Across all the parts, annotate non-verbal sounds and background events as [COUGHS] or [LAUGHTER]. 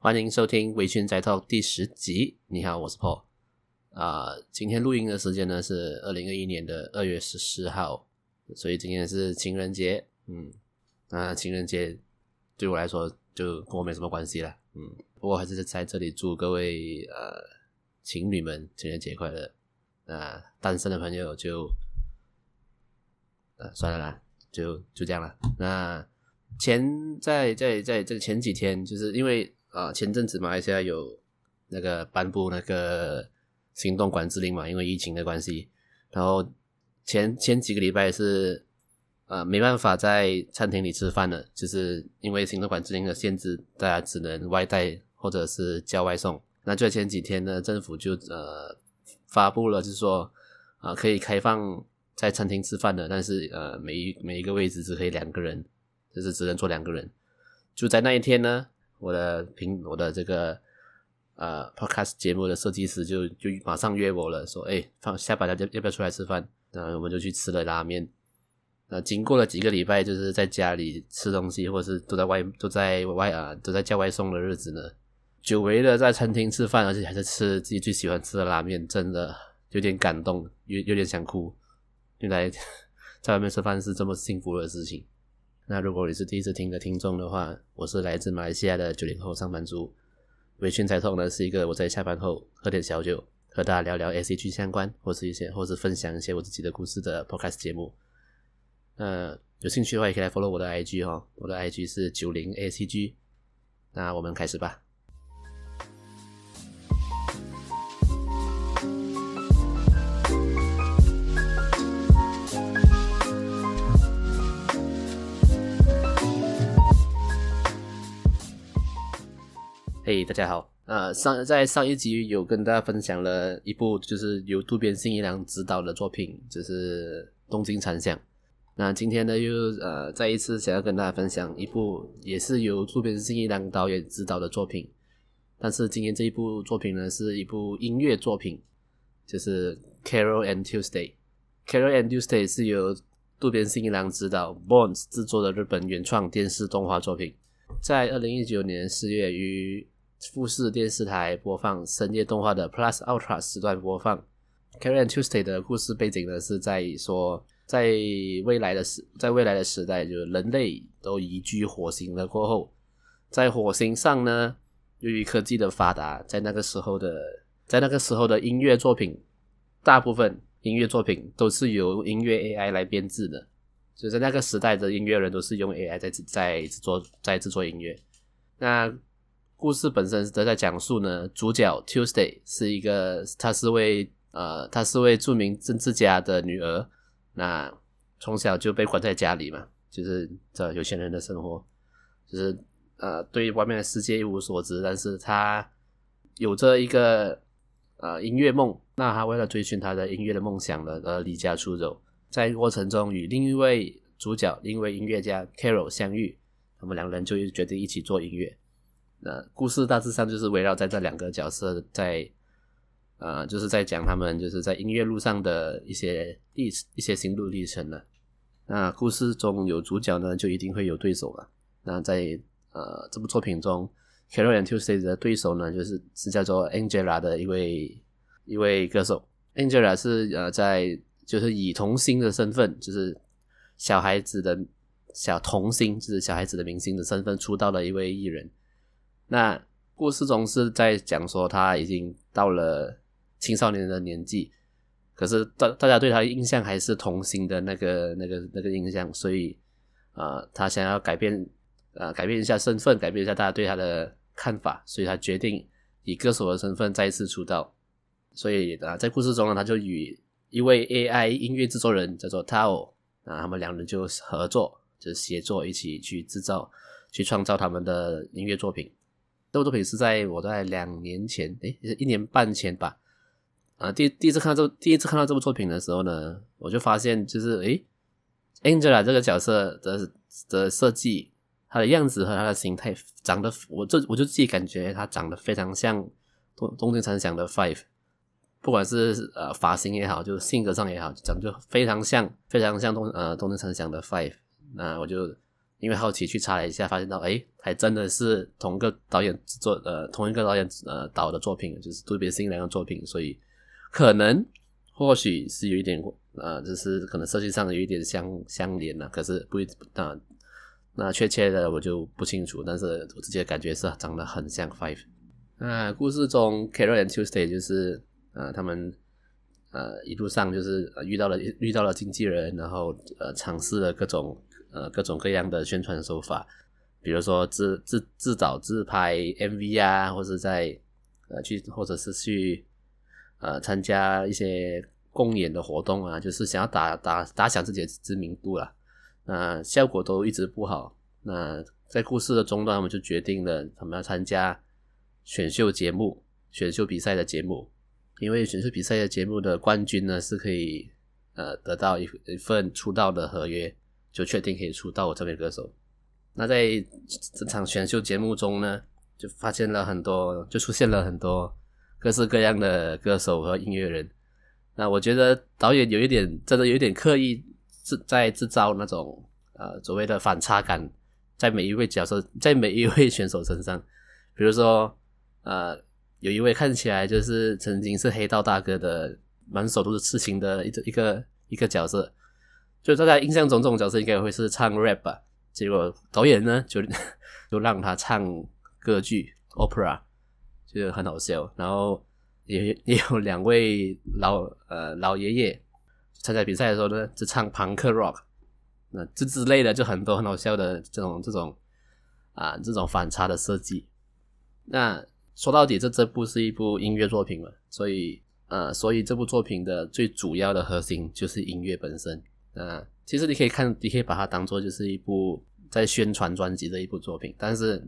欢迎收听《微醺宅 Talk》第十集。你好，我是 Paul。啊、今天录音的时间呢是二零二一年的二月十四号，所以今天是情人节。嗯，那情人节对我来说就跟我没什么关系了。嗯，不过还是在这里祝各位呃情侣们情人节快乐。那、单身的朋友就呃算了啦，就就这样了。那前在在在这前几天，就是因为。啊，前阵子马来西亚有那个颁布那个行动管制令嘛，因为疫情的关系。然后前前几个礼拜是啊，没办法在餐厅里吃饭了，就是因为行动管制令的限制，大家只能外带或者是叫外送。那就在前几天呢，政府就呃发布了，就是说啊可以开放在餐厅吃饭的，但是呃每一每一个位置只可以两个人，就是只能坐两个人。就在那一天呢。我的评我的这个呃 podcast 节目的设计师就就马上约我了，说哎放下班了要要不要出来吃饭？然后我们就去吃了拉面。那经过了几个礼拜，就是在家里吃东西，或者是都在外都在外啊都在叫外送的日子呢，久违的在餐厅吃饭，而且还是吃自己最喜欢吃的拉面，真的有点感动，有有点想哭。原来 [LAUGHS] 在外面吃饭是这么幸福的事情。那如果你是第一次听的听众的话，我是来自马来西亚的九零后上班族。微醺才痛呢是一个我在下班后喝点小酒，和大家聊聊 ACG 相关，或是一些或是分享一些我自己的故事的 Podcast 节目。那有兴趣的话，也可以来 follow 我的 IG 哦，我的 IG 是九零 ACG。那我们开始吧。嘿大家好。呃，上在上一集有跟大家分享了一部就是由渡边信一郎执导的作品，就是《东京残响》。那今天呢，又呃再一次想要跟大家分享一部也是由渡边信一郎导演执导的作品。但是今天这一部作品呢，是一部音乐作品，就是《Carol and Tuesday》。《Carol and Tuesday》是由渡边信一郎执导，Bones 制作的日本原创电视动画作品，在二零一九年四月于富士电视台播放深夜动画的 Plus Ultra 时段播放。Carol and Tuesday 的故事背景呢，是在说，在未来的时，在未来的时代，就是人类都移居火星了过后，在火星上呢，由于科技的发达，在那个时候的，在那个时候的音乐作品，大部分音乐作品都是由音乐 AI 来编制的，就在那个时代的音乐人都是用 AI 在在制作在制作音乐，那。故事本身都在讲述呢，主角 Tuesday 是一个，她是位呃，她是位著名政治家的女儿，那从小就被关在家里嘛，就是这有钱人的生活，就是呃，对外面的世界一无所知，但是她有着一个呃音乐梦，那她为了追寻她的音乐的梦想呢，而离家出走，在过程中与另一位主角，另一位音乐家 Carol 相遇，他们两人就决定一起做音乐。那故事大致上就是围绕在这两个角色在，呃，就是在讲他们就是在音乐路上的一些历一些心路历程了。那故事中有主角呢，就一定会有对手了。那在呃这部作品中，Carol and Tuesday 的对手呢，就是是叫做 Angela 的一位一位歌手。Angela 是呃在就是以童星的身份，就是小孩子的小童星，就是小孩子的明星的身份出道的一位艺人。那故事中是在讲说他已经到了青少年的年纪，可是大大家对他的印象还是童星的那个那个那个印象，所以啊、他想要改变啊、改变一下身份，改变一下大家对他的看法，所以他决定以歌手的身份再次出道。所以啊，在故事中呢，他就与一位 AI 音乐制作人叫做 Tao 啊，他们两人就合作，就是协作一起去制造、去创造他们的音乐作品。这部作品是在我在两年前，诶，一年半前吧，啊，第第一次看到这第一次看到这部作品的时候呢，我就发现就是，诶，Angela 这个角色的的设计，她的样子和她的形态长得，我就我就自己感觉她长得非常像东东京残响的 Five，不管是呃发型也好，就是性格上也好，长得就非常像，非常像东呃东京残响的 Five，那我就因为好奇去查了一下，发现到哎，还真的是同个导演做呃同一个导演呃导的作品，就是渡边信一郎的作品，所以可能或许是有一点呃，就是可能设计上有一点相相连了，可是不一那那确切的我就不清楚，但是我自己的感觉是长得很像 Five。那故事中 Carol and Tuesday 就是呃他们。呃，一路上就是遇到了遇到了经纪人，然后呃，尝试了各种呃各种各样的宣传手法，比如说自自自导自拍 MV 啊，或者在呃去或者是去呃参加一些公演的活动啊，就是想要打打打响自己的知名度啦。那效果都一直不好。那在故事的中段，我们就决定了他们要参加选秀节目、选秀比赛的节目。因为选秀比赛的节目的冠军呢，是可以呃得到一一份出道的合约，就确定可以出道成为歌手。那在这场选秀节目中呢，就发现了很多，就出现了很多各式各样的歌手和音乐人。那我觉得导演有一点真的有一点刻意制在制造那种呃所谓的反差感，在每一位角色，在每一位选手身上，比如说呃。有一位看起来就是曾经是黑道大哥的，满手都是刺青的一个一个一个角色，就大家印象中这种角色应该会是唱 rap 吧，结果导演呢就 [LAUGHS] 就让他唱歌剧 opera，就很好笑。然后也 [LAUGHS] 也有两位老呃老爷爷参加比赛的时候呢，就唱朋克 rock，那这之类的就很多很好笑的这种这种啊这种反差的设计，那。说到底，这这部是一部音乐作品嘛，所以呃，所以这部作品的最主要的核心就是音乐本身。呃，其实你可以看，你可以把它当做就是一部在宣传专辑的一部作品，但是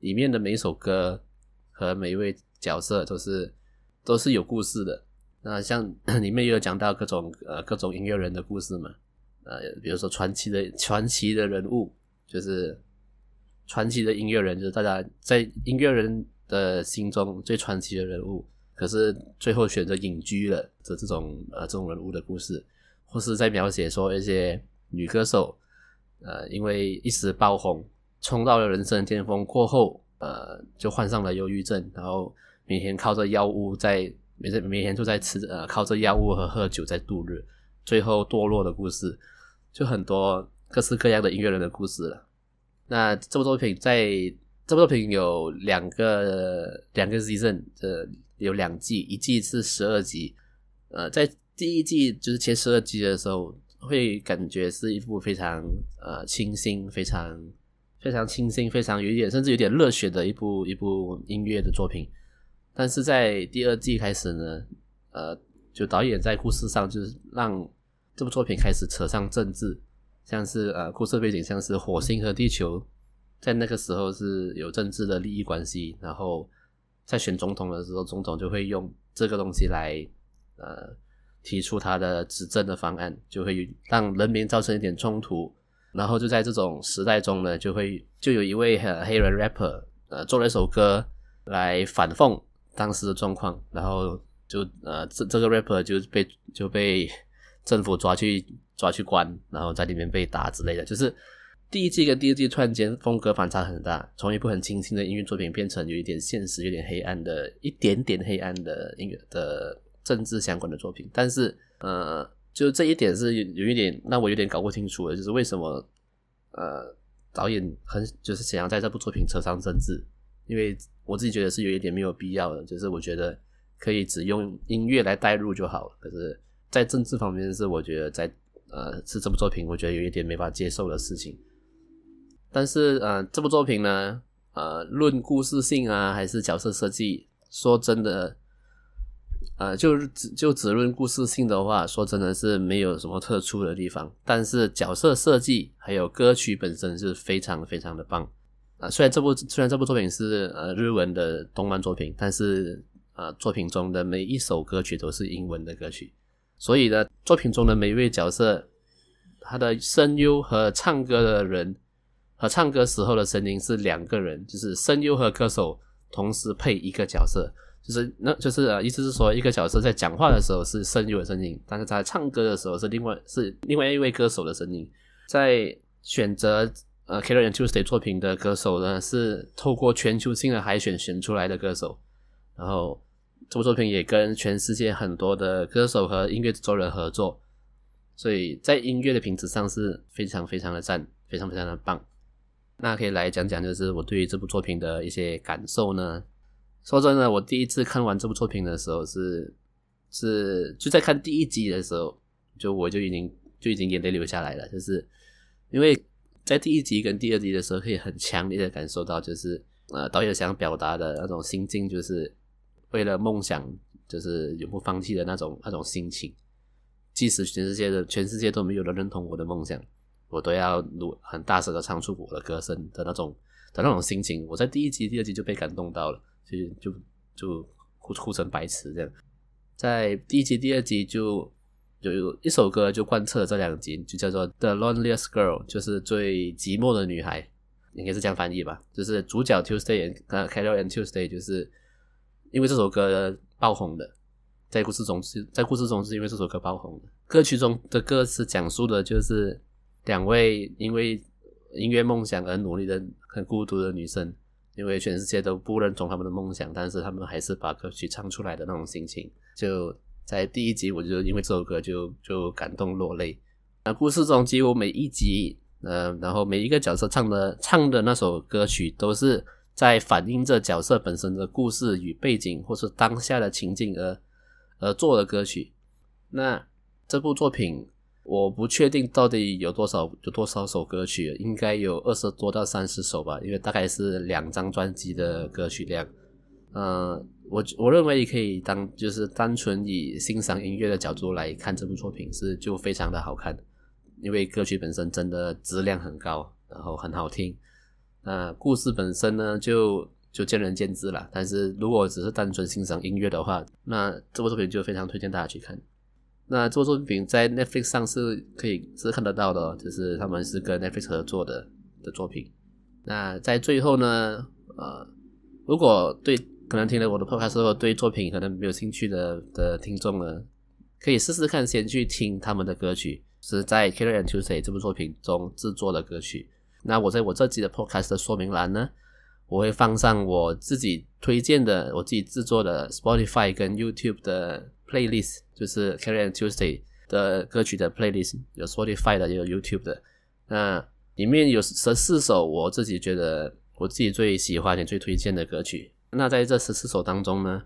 里面的每一首歌和每一位角色都是都是有故事的。那像 [COUGHS] 里面也有讲到各种呃各种音乐人的故事嘛，呃，比如说传奇的传奇的人物，就是传奇的音乐人，就是大家在音乐人。的心中最传奇的人物，可是最后选择隐居了的这种呃这种人物的故事，或是在描写说一些女歌手，呃因为一时爆红，冲到了人生巅峰过后，呃就患上了忧郁症，然后每天靠着药物在每天每天都在吃呃靠着药物和喝酒在度日，最后堕落的故事，就很多各式各样的音乐人的故事了。那这部作品在。这部作品有两个两个 season，呃，有两季，一季是十二集。呃，在第一季就是前十二集的时候，会感觉是一部非常呃清新、非常非常清新、非常有点甚至有点热血的一部一部音乐的作品。但是在第二季开始呢，呃，就导演在故事上就是让这部作品开始扯上政治，像是呃故事背景像是火星和地球。在那个时候是有政治的利益关系，然后在选总统的时候，总统就会用这个东西来呃提出他的执政的方案，就会让人民造成一点冲突，然后就在这种时代中呢，就会就有一位黑人 rapper 呃做了一首歌来反讽当时的状况，然后就呃这这个 rapper 就被就被政府抓去抓去关，然后在里面被打之类的，就是。第一季跟第二季突然间风格反差很大，从一部很清新的音乐作品变成有一点现实、有点黑暗的、一点点黑暗的音乐的政治相关的作品。但是，呃，就这一点是有一点让我有点搞不清楚的，就是为什么呃导演很就是想要在这部作品扯上政治？因为我自己觉得是有一点没有必要的，就是我觉得可以只用音乐来带入就好了。可是，在政治方面是我觉得在呃是这部作品我觉得有一点没法接受的事情。但是，呃，这部作品呢，呃，论故事性啊，还是角色设计，说真的，呃，就只就只论故事性的话，说真的是没有什么特殊的地方。但是角色设计还有歌曲本身是非常非常的棒啊，虽然这部虽然这部作品是呃日文的动漫作品，但是呃作品中的每一首歌曲都是英文的歌曲，所以呢，作品中的每一位角色，他的声优和唱歌的人。和唱歌时候的声音是两个人，就是声优和歌手同时配一个角色，就是那就是呃，意思是说一个角色在讲话的时候是声优的声音，但是在唱歌的时候是另外是另外一位歌手的声音。在选择呃 Killer and Tuesday 作品的歌手呢，是透过全球性的海选选出来的歌手，然后这部作品也跟全世界很多的歌手和音乐制作人合作，所以在音乐的品质上是非常非常的赞，非常非常的棒。那可以来讲讲，就是我对于这部作品的一些感受呢。说真的，我第一次看完这部作品的时候是，是就在看第一集的时候，就我就已经就已经眼泪流下来了，就是因为在第一集跟第二集的时候，可以很强烈的感受到，就是呃导演想表达的那种心境，就是为了梦想，就是永不放弃的那种那种心情，即使全世界的全世界都没有人认同我的梦想。我都要录很大声的唱出我的歌声的那种的那种心情，我在第一集、第二集就被感动到了，所以就就哭哭成白痴这样。在第一集、第二集就就有一首歌就贯彻了这两集，就叫做《The Loneliest Girl》，就是最寂寞的女孩，应该是这样翻译吧。就是主角 Tuesday 呃 Carol and Tuesday，就是因为这首歌爆红的，在故事中是在故事中是因为这首歌爆红的。歌曲中的歌词讲述的就是。两位因为音乐梦想而努力的很孤独的女生，因为全世界都不认同他们的梦想，但是他们还是把歌曲唱出来的那种心情，就在第一集我就因为这首歌就就感动落泪。那故事中几乎每一集，呃，然后每一个角色唱的唱的那首歌曲都是在反映着角色本身的故事与背景，或是当下的情境而而做的歌曲。那这部作品。我不确定到底有多少有多少首歌曲，应该有二十多到三十首吧，因为大概是两张专辑的歌曲量。嗯、呃，我我认为可以当就是单纯以欣赏音乐的角度来看这部作品是就非常的好看，因为歌曲本身真的质量很高，然后很好听。那故事本身呢，就就见仁见智了。但是如果只是单纯欣赏音乐的话，那这部作品就非常推荐大家去看。那这部作品在 Netflix 上是可以是看得到的，就是他们是跟 Netflix 合作的的作品。那在最后呢，呃，如果对可能听了我的 podcast 之后对作品可能没有兴趣的的听众呢，可以试试看先去听他们的歌曲，是在《Killer and Tuesday》这部作品中制作的歌曲。那我在我这集的 podcast 的说明栏呢，我会放上我自己推荐的、我自己制作的 Spotify 跟 YouTube 的。Playlist 就是 Killer and Tuesday 的歌曲的 playlist，有 Spotify 的，也有 YouTube 的。那里面有十四首我自己觉得我自己最喜欢也最推荐的歌曲。那在这十四首当中呢，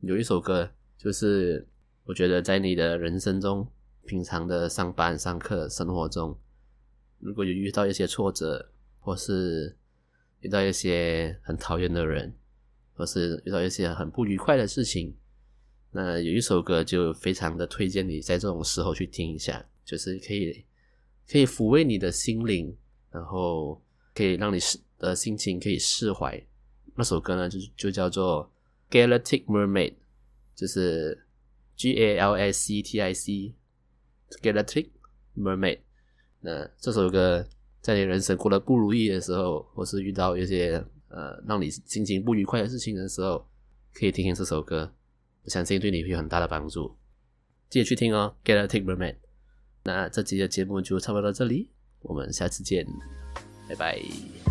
有一首歌就是我觉得在你的人生中，平常的上班、上课、生活中，如果有遇到一些挫折，或是遇到一些很讨厌的人，或是遇到一些很不愉快的事情。那有一首歌就非常的推荐你在这种时候去听一下，就是可以可以抚慰你的心灵，然后可以让你的心情可以释怀。那首歌呢就就叫做《Galactic Mermaid》，就是 G A L S C T I C Galactic Mermaid。那这首歌在你人生过得不如意的时候，或是遇到一些呃让你心情不愉快的事情的时候，可以听听这首歌。我相信对你会有很大的帮助，记得去听哦。Galactic Mermaid。那这集的节目就差不多到这里，我们下次见，拜拜。